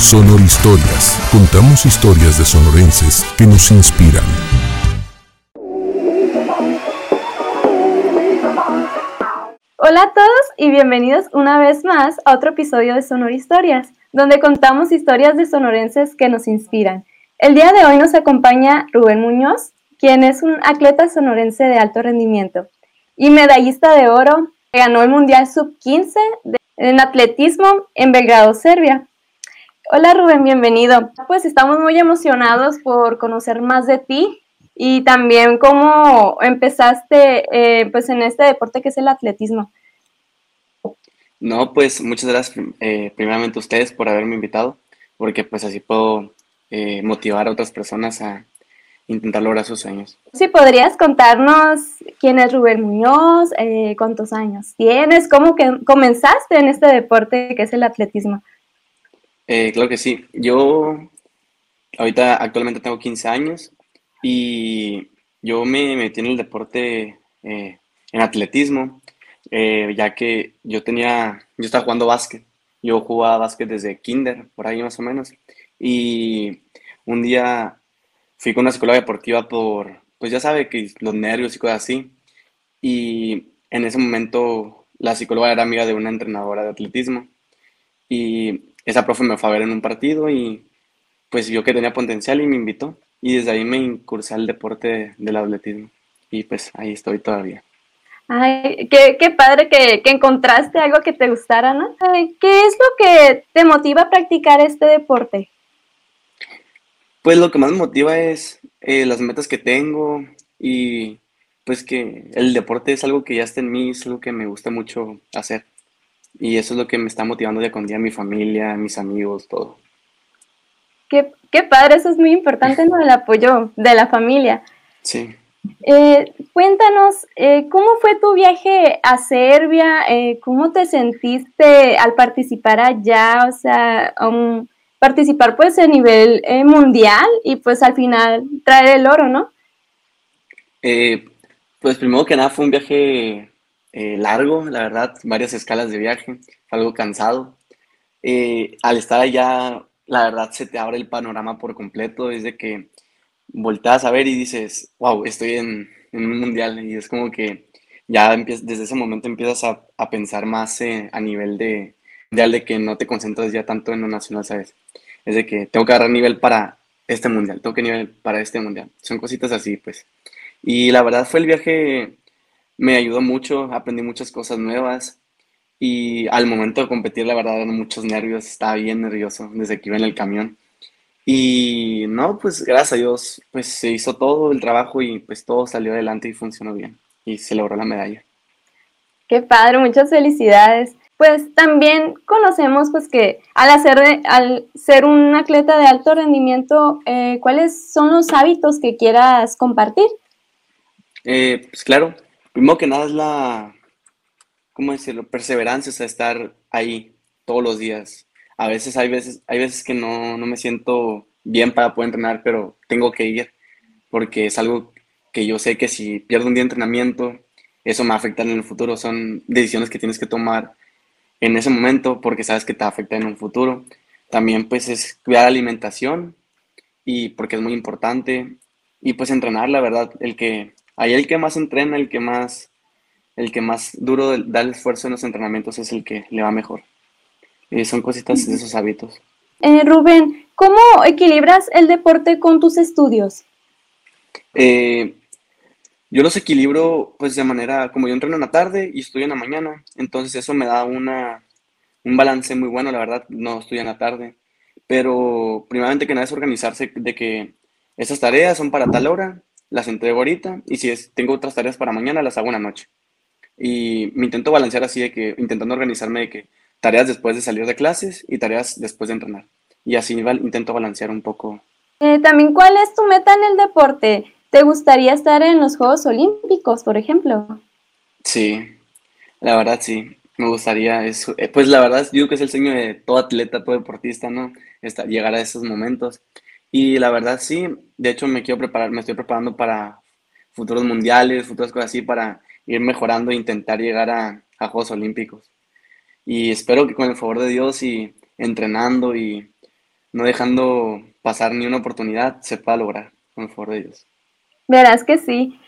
Sonor Historias. Contamos historias de sonorenses que nos inspiran. Hola a todos y bienvenidos una vez más a otro episodio de Sonor Historias, donde contamos historias de sonorenses que nos inspiran. El día de hoy nos acompaña Rubén Muñoz, quien es un atleta sonorense de alto rendimiento y medallista de oro. Ganó el Mundial Sub-15 en atletismo en Belgrado, Serbia. Hola Rubén, bienvenido. Pues estamos muy emocionados por conocer más de ti y también cómo empezaste eh, pues en este deporte que es el atletismo. No, pues muchas gracias eh, primeramente a ustedes por haberme invitado, porque pues así puedo eh, motivar a otras personas a intentar lograr sus sueños. Sí, podrías contarnos quién es Rubén Muñoz, cuántos años tienes, cómo que comenzaste en este deporte que es el atletismo. Eh, claro que sí. Yo ahorita actualmente tengo 15 años y yo me metí en el deporte eh, en atletismo, eh, ya que yo tenía, yo estaba jugando básquet. Yo jugaba básquet desde kinder, por ahí más o menos. Y un día fui con una escuela deportiva por, pues ya sabe que los nervios y cosas así. Y en ese momento la psicóloga era amiga de una entrenadora de atletismo. Y esa profe me fue a ver en un partido y pues vio que tenía potencial y me invitó. Y desde ahí me incursé al deporte del atletismo. Y pues ahí estoy todavía. Ay, qué, qué padre que, que, encontraste algo que te gustara, ¿no? ¿Qué es lo que te motiva a practicar este deporte? Pues lo que más me motiva es eh, las metas que tengo y pues que el deporte es algo que ya está en mí, es algo que me gusta mucho hacer. Y eso es lo que me está motivando día con día, mi familia, mis amigos, todo. Qué, qué padre, eso es muy importante, ¿no? El apoyo de la familia. Sí. Eh, cuéntanos, eh, ¿cómo fue tu viaje a Serbia? Eh, ¿Cómo te sentiste al participar allá? O sea, participar pues a nivel mundial y pues al final traer el oro, ¿no? pues primero que nada fue un viaje eh, largo, la verdad, varias escalas de viaje, algo cansado. Eh, al estar allá, la verdad, se te abre el panorama por completo, desde que volteas a ver y dices, wow, estoy en, un mundial, y es como que ya desde ese momento empiezas a, pensar más eh, a nivel de, de, que no te concentras ya tanto en lo nacional, ¿sabes? Es de que tengo que agarrar nivel para este mundial, tengo que nivel para este mundial. Son cositas así, pues. Y la verdad fue el viaje me ayudó mucho, aprendí muchas cosas nuevas y al momento de competir la verdad eran muchos nervios, estaba bien nervioso desde que iba en el camión. Y no, pues gracias a Dios, pues se hizo todo el trabajo y pues todo salió adelante y funcionó bien y se logró la medalla. Qué padre, muchas felicidades. Pues también conocemos pues que al, hacer al ser un atleta de alto rendimiento, eh, ¿cuáles son los hábitos que quieras compartir? Eh, pues claro, Primero que nada es la, ¿cómo decirlo? Perseverancia, o sea, estar ahí todos los días. A veces hay veces, hay veces que no, no me siento bien para poder entrenar, pero tengo que ir porque es algo que yo sé que si pierdo un día de entrenamiento, eso me afecta en el futuro. Son decisiones que tienes que tomar en ese momento porque sabes que te afecta en un futuro. También pues es cuidar la alimentación y porque es muy importante. Y pues entrenar, la verdad, el que ahí el que más entrena, el que más, el que más duro da el esfuerzo en los entrenamientos es el que le va mejor. Y son cositas de esos hábitos. Eh, Rubén, ¿cómo equilibras el deporte con tus estudios? Eh, yo los equilibro pues de manera, como yo entreno en la tarde y estudio en la mañana, entonces eso me da una, un balance muy bueno, la verdad, no estudio en la tarde, pero primeramente que nada es organizarse de que esas tareas son para tal hora las entrego ahorita y si es, tengo otras tareas para mañana, las hago una noche. Y me intento balancear así de que, intentando organizarme de que tareas después de salir de clases y tareas después de entrenar. Y así intento balancear un poco. Eh, también, ¿cuál es tu meta en el deporte? ¿Te gustaría estar en los Juegos Olímpicos, por ejemplo? Sí, la verdad sí, me gustaría eso. Eh, pues la verdad, digo que es el sueño de todo atleta, todo deportista, ¿no? llegar a esos momentos. Y la verdad sí, de hecho me quiero preparar, me estoy preparando para futuros mundiales, futuras cosas así, para ir mejorando e intentar llegar a, Juegos Olímpicos. Y espero que con el favor de Dios y entrenando y no dejando pasar ni una oportunidad, se pueda lograr con el favor de Dios. Verás que sí.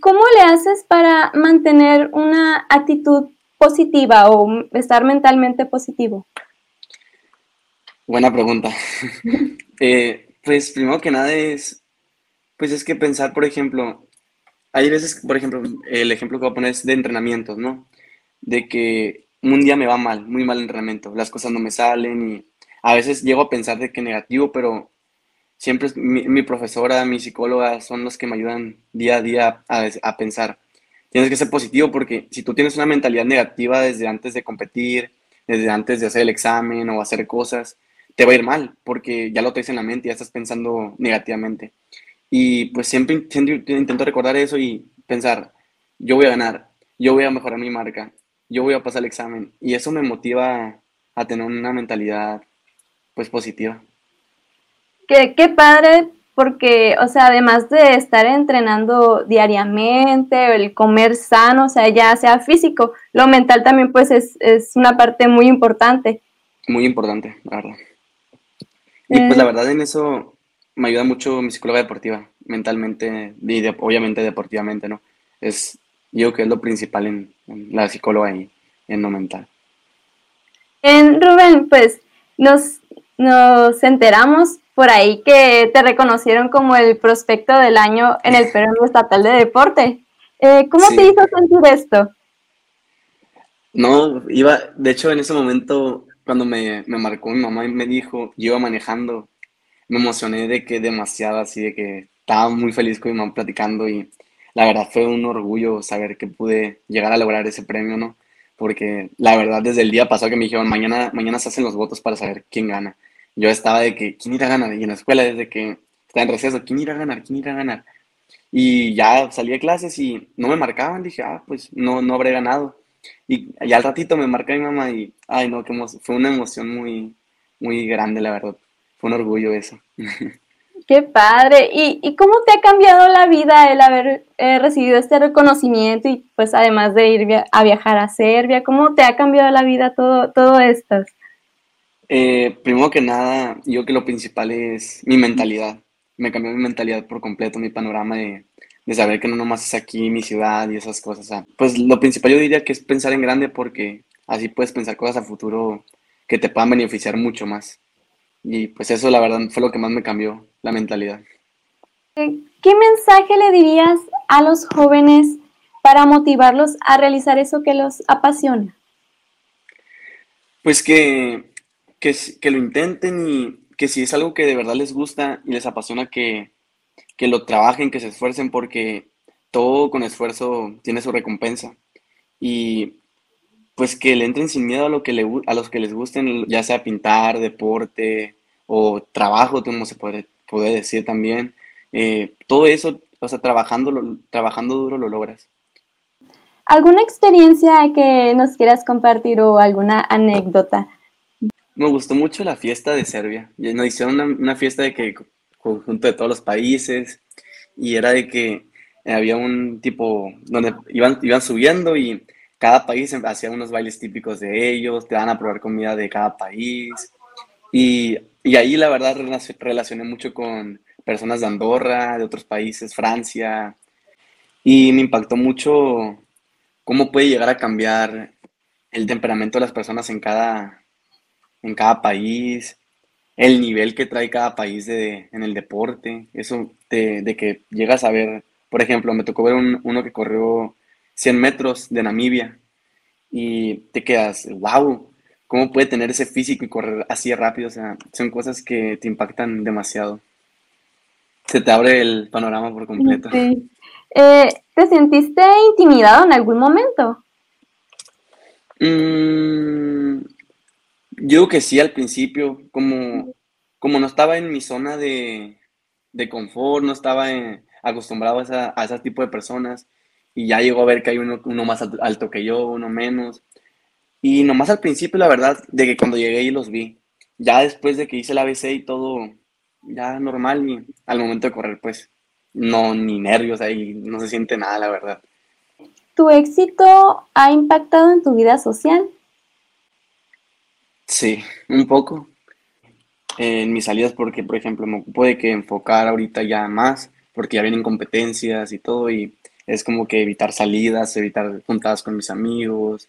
¿Cómo le haces para mantener una actitud positiva o estar mentalmente positivo? Buena pregunta. Eh, pues primero que nada es, pues es que pensar, por ejemplo, hay veces, por ejemplo, el ejemplo que voy a poner es de entrenamientos, ¿no? De que un día me va mal, muy mal entrenamiento, las cosas no me salen y a veces llego a pensar de que negativo, pero siempre mi, mi profesora, mi psicóloga son los que me ayudan día a día a pensar. Tienes que ser positivo porque si tú tienes una mentalidad negativa desde antes de competir, desde antes de hacer el examen o hacer cosas, te va a ir mal, porque ya lo traes en la mente, ya estás pensando negativamente. Y pues siempre, intento recordar eso y pensar, yo voy a ganar, yo voy a mejorar mi marca, yo voy a pasar el examen. Y eso me motiva a tener una mentalidad pues positiva. Qué, qué padre, porque, o sea, además de estar entrenando diariamente, el comer sano, o sea, ya sea físico, lo mental también pues es, es una parte muy importante. Muy importante, la verdad. Y pues la eh. verdad en eso me ayuda mucho mi psicóloga deportiva, mentalmente y obviamente deportivamente, ¿no? Es, yo que es lo principal en, la psicóloga y en lo mental. En Rubén, pues nos, nos enteramos por ahí que te reconocieron como el prospecto del año en el Premio Estatal de Deporte. Eh, ¿Cómo te hizo sentir esto? No, iba, de hecho en ese momento cuando me, me marcó mi mamá y me dijo, yo iba manejando, me emocioné de que demasiado, así de que estaba muy feliz con mi mamá platicando y la verdad fue un orgullo saber que pude llegar a lograr ese premio, ¿no? Porque la verdad desde el día pasado que me dijeron, mañana, mañana se hacen los votos para saber quién gana. Yo estaba de que, ¿quién irá a ganar? Y en la escuela desde que estaba en receso, ¿quién irá a ganar? ¿quién irá a ganar? Y ya salí de clases y no me marcaban, dije, ah, pues no, no habré ganado. Y, ya al ratito me marca mi mamá y, ay, no, que fue una emoción muy, muy grande, la verdad. Fue un orgullo eso. Qué padre. ¿Y, ¿Y, cómo te ha cambiado la vida el haber eh, recibido este reconocimiento y pues además de ir a viajar a Serbia, cómo te ha cambiado la vida todo, todo esto? Eh, primero que nada, yo que lo principal es mi mentalidad. Me cambió mi mentalidad por completo, mi panorama de, de saber que no nomás es aquí mi ciudad y esas cosas. pues lo principal yo diría que es pensar en grande porque así puedes pensar cosas a futuro que te puedan beneficiar mucho más. Y pues eso la verdad fue lo que más me cambió la mentalidad. ¿Qué mensaje le dirías a los jóvenes para motivarlos a realizar eso que los apasiona? Pues que, que, que lo intenten y que si es algo que de verdad les gusta y les apasiona, que, que lo trabajen, que se esfuercen, porque todo con esfuerzo tiene su recompensa. Y pues que le entren sin miedo a, lo que le, a los que les gusten, ya sea pintar, deporte o trabajo, como se puede, puede decir también. Eh, todo eso, o sea, trabajando, trabajando duro lo logras. ¿Alguna experiencia que nos quieras compartir o alguna anécdota? Me gustó mucho la fiesta de Serbia. Nos hicieron una, una fiesta de que conjunto de todos los países y era de que había un tipo donde iban, iban subiendo y cada país hacía unos bailes típicos de ellos, te dan a probar comida de cada país. Y, y ahí la verdad relacioné mucho con personas de Andorra, de otros países, Francia y me impactó mucho cómo puede llegar a cambiar el temperamento de las personas en cada, en cada país el nivel que trae cada país de, en el deporte, eso de, que llegas a ver, por ejemplo, me tocó ver uno que corrió 100 metros de Namibia y te quedas, wow, ¿cómo puede tener ese físico y correr así rápido? O sea, son cosas que te impactan demasiado. Se te abre el panorama por completo. Eh, ¿Te sentiste intimidado en algún momento? Mm, yo que sí al principio, como, como no estaba en mi zona de, confort, no estaba acostumbrado a, ese tipo de personas y ya llegó a ver que hay uno, más alto que yo, uno menos. Y nomás al principio, la verdad, de que cuando llegué y los vi. Ya después de que hice el ABC y todo, ya normal, y al momento de correr, pues, no, ni nervios ahí, no se siente nada, la verdad. ¿Tu éxito ha impactado en tu vida social? Sí, un poco. en mis salidas porque, por ejemplo, me ocupo de que enfocar ahorita ya más, porque ya vienen competencias y todo, y es como que evitar salidas, evitar juntadas con mis amigos.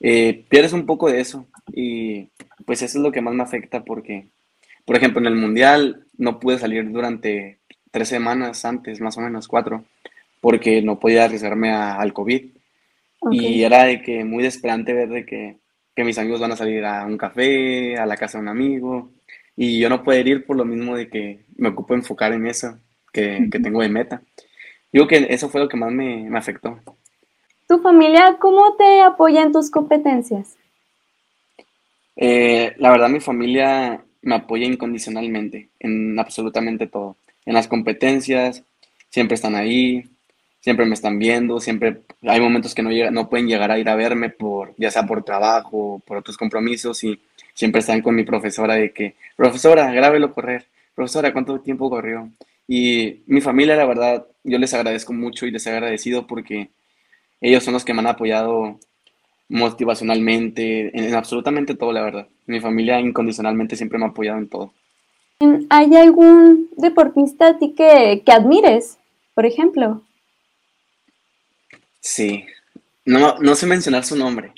Eh, pierdes un poco de eso y pues eso es lo que más me afecta porque, por ejemplo, en el Mundial no pude salir durante tres semanas antes, más o menos cuatro, porque no podía arriesgarme al COVID. Y era de que muy desesperante ver de que, que, mis amigos van a salir a un café, a la casa de un amigo, y yo no poder ir por lo mismo de que me ocupo enfocar en eso que, que tengo de meta. Digo que eso fue lo que más me, me afectó. ¿Tu familia cómo te apoya en tus competencias? Eh, la verdad, mi familia me apoya incondicionalmente en absolutamente todo. En las competencias, siempre están ahí, siempre me están viendo, siempre hay momentos que no, no pueden llegar a ir a verme, por, ya sea por trabajo, por otros compromisos, y siempre están con mi profesora de que, profesora, grábelo correr, profesora, ¿cuánto tiempo corrió? Y mi familia, la verdad, yo les agradezco mucho y les he agradecido porque ellos son los que me han apoyado motivacionalmente, en, absolutamente todo, la verdad. Mi familia incondicionalmente siempre me ha apoyado en todo. ¿Hay algún deportista a ti que, que admires, por ejemplo? Sí, no, no sé mencionar su nombre.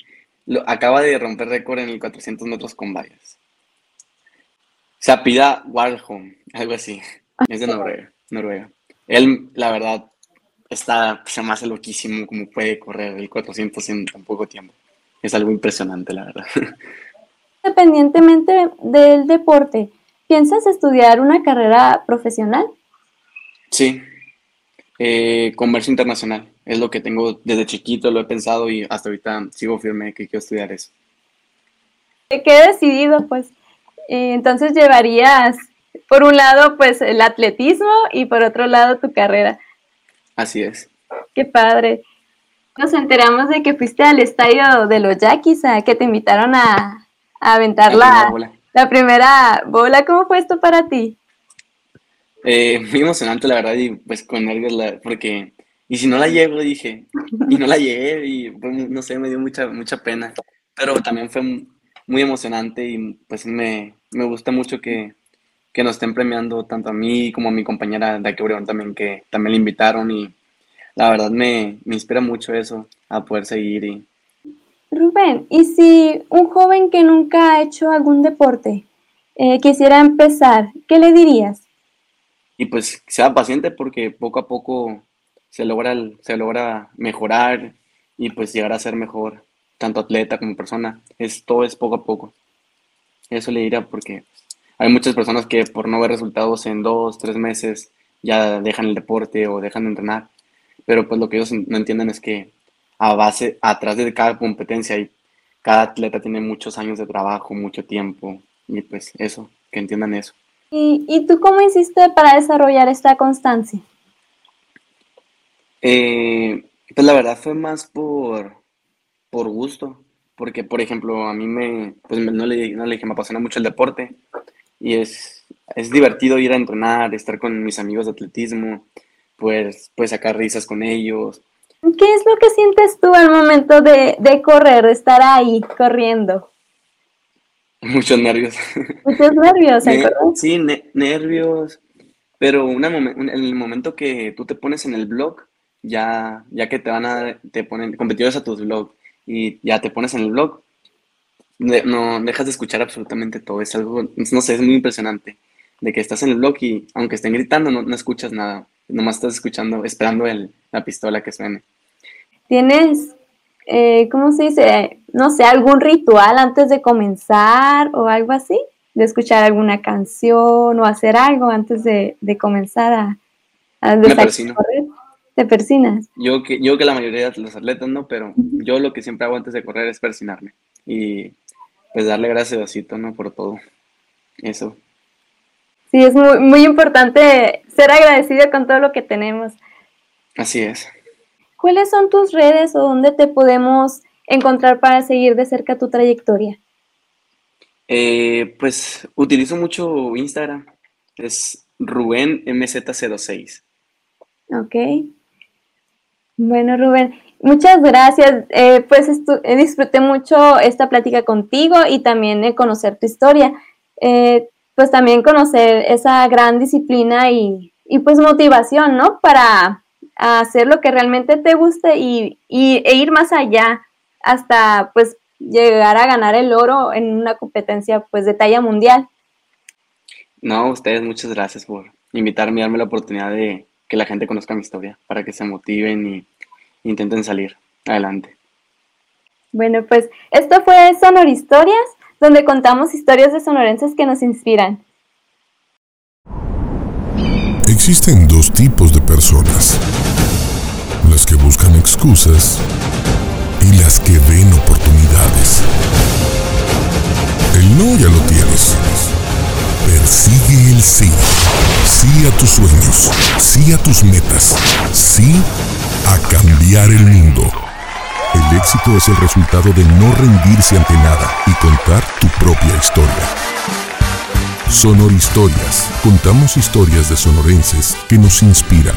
Lo, acaba de romper récord en el 400 metros con vallas. Se apida Warholm, algo así. Es de Noruega, Noruega. Él, la verdad, está, se me hace loquísimo como puede correr el 400 en tan poco tiempo. Es algo impresionante, la verdad. Independientemente del deporte, ¿piensas estudiar una carrera profesional? Sí, eh, comercio internacional. Es lo que tengo desde chiquito, lo he pensado y hasta ahorita sigo firme que quiero estudiar eso. ¿Qué decidido? Pues eh, entonces llevarías, por un lado, pues el atletismo y por otro lado tu carrera. Así es. Qué padre. Nos enteramos de que fuiste al estadio de los Yaquis, a que te invitaron a, aventar la, la, primera bola. ¿Cómo fue esto para ti? Eh, muy emocionante, la verdad, y pues con nervios, porque, y si no la llego, dije, y no la llegué, y no sé, me dio mucha, mucha pena, pero también fue muy emocionante y pues me, me gusta mucho que, que nos estén premiando tanto a mí como a mi compañera de aquí Obregón también, que también le invitaron y la verdad me, me inspira mucho eso, a poder seguir. Y... Rubén, ¿y si un joven que nunca ha hecho algún deporte eh, quisiera empezar, qué le dirías? y pues sea paciente porque poco a poco se logra, se logra mejorar y pues llegar a ser mejor, tanto atleta como persona. Esto es poco a poco. Eso le diría porque hay muchas personas que por no ver resultados en dos, tres meses ya dejan el deporte o dejan de entrenar. Pero pues lo que ellos no entienden es que a base, atrás de cada competencia y cada atleta tiene muchos años de trabajo, mucho tiempo y pues eso, que entiendan eso. ¿Y, tú cómo hiciste para desarrollar esta constancia? Eh, pues la verdad fue más por, por gusto, porque por ejemplo a mí me, pues no le, no le dije, me apasiona mucho el deporte y es, es divertido ir a entrenar, estar con mis amigos de atletismo, pues, pues sacar risas con ellos. ¿Qué es lo que sientes tú al momento de, de correr, de estar ahí corriendo? Muchos nervios. Muchos nervios, Sí, nervios. Pero una en el momento que tú te pones en el blog, ya, ya que te van a, te ponen competidores a tus blogs y ya te pones en el blog, no dejas de escuchar absolutamente todo. Es algo, no sé, es muy impresionante. De que estás en el blog y aunque estén gritando, no, no escuchas nada. Nomás estás escuchando, esperando el, la pistola que suene. ¿Tienes eh, ¿cómo se dice? No sé, algún ritual antes de comenzar o algo así, de escuchar alguna canción o hacer algo antes de, comenzar a, a Me persino. correr. ¿Te persinas? Yo que, yo que la mayoría de los atletas no, pero yo lo que siempre hago antes de correr es persinarme y pues darle gracias a Diosito, ¿no? Por todo. Eso. Sí, es muy, muy importante ser agradecido con todo lo que tenemos. Así es. ¿Cuáles son tus redes o dónde te podemos encontrar para seguir de cerca tu trayectoria? Eh, pues utilizo mucho Instagram. Es Rubén MZ06. Ok. Bueno, Rubén, muchas gracias. Eh, pues disfruté mucho esta plática contigo y también conocer tu historia. Eh, pues también conocer esa gran disciplina y, pues motivación, ¿no? Para hacer lo que realmente te guste y, e ir más allá hasta pues llegar a ganar el oro en una competencia pues de talla mundial. No, ustedes muchas gracias por invitarme y darme la oportunidad de que la gente conozca mi historia, para que se motiven y intenten salir adelante. Bueno, pues esto fue Sonor Historias, donde contamos historias de sonorenses que nos inspiran. Existen dos tipos de personas. Las que buscan excusas y las que ven oportunidades. El no ya lo tienes. Persigue el sí. Sí a tus sueños. Sí a tus metas. Sí a cambiar el mundo. El éxito es el resultado de no rendirse ante nada y contar tu propia historia. Sonor Historias. Contamos historias de sonorenses que nos inspiran.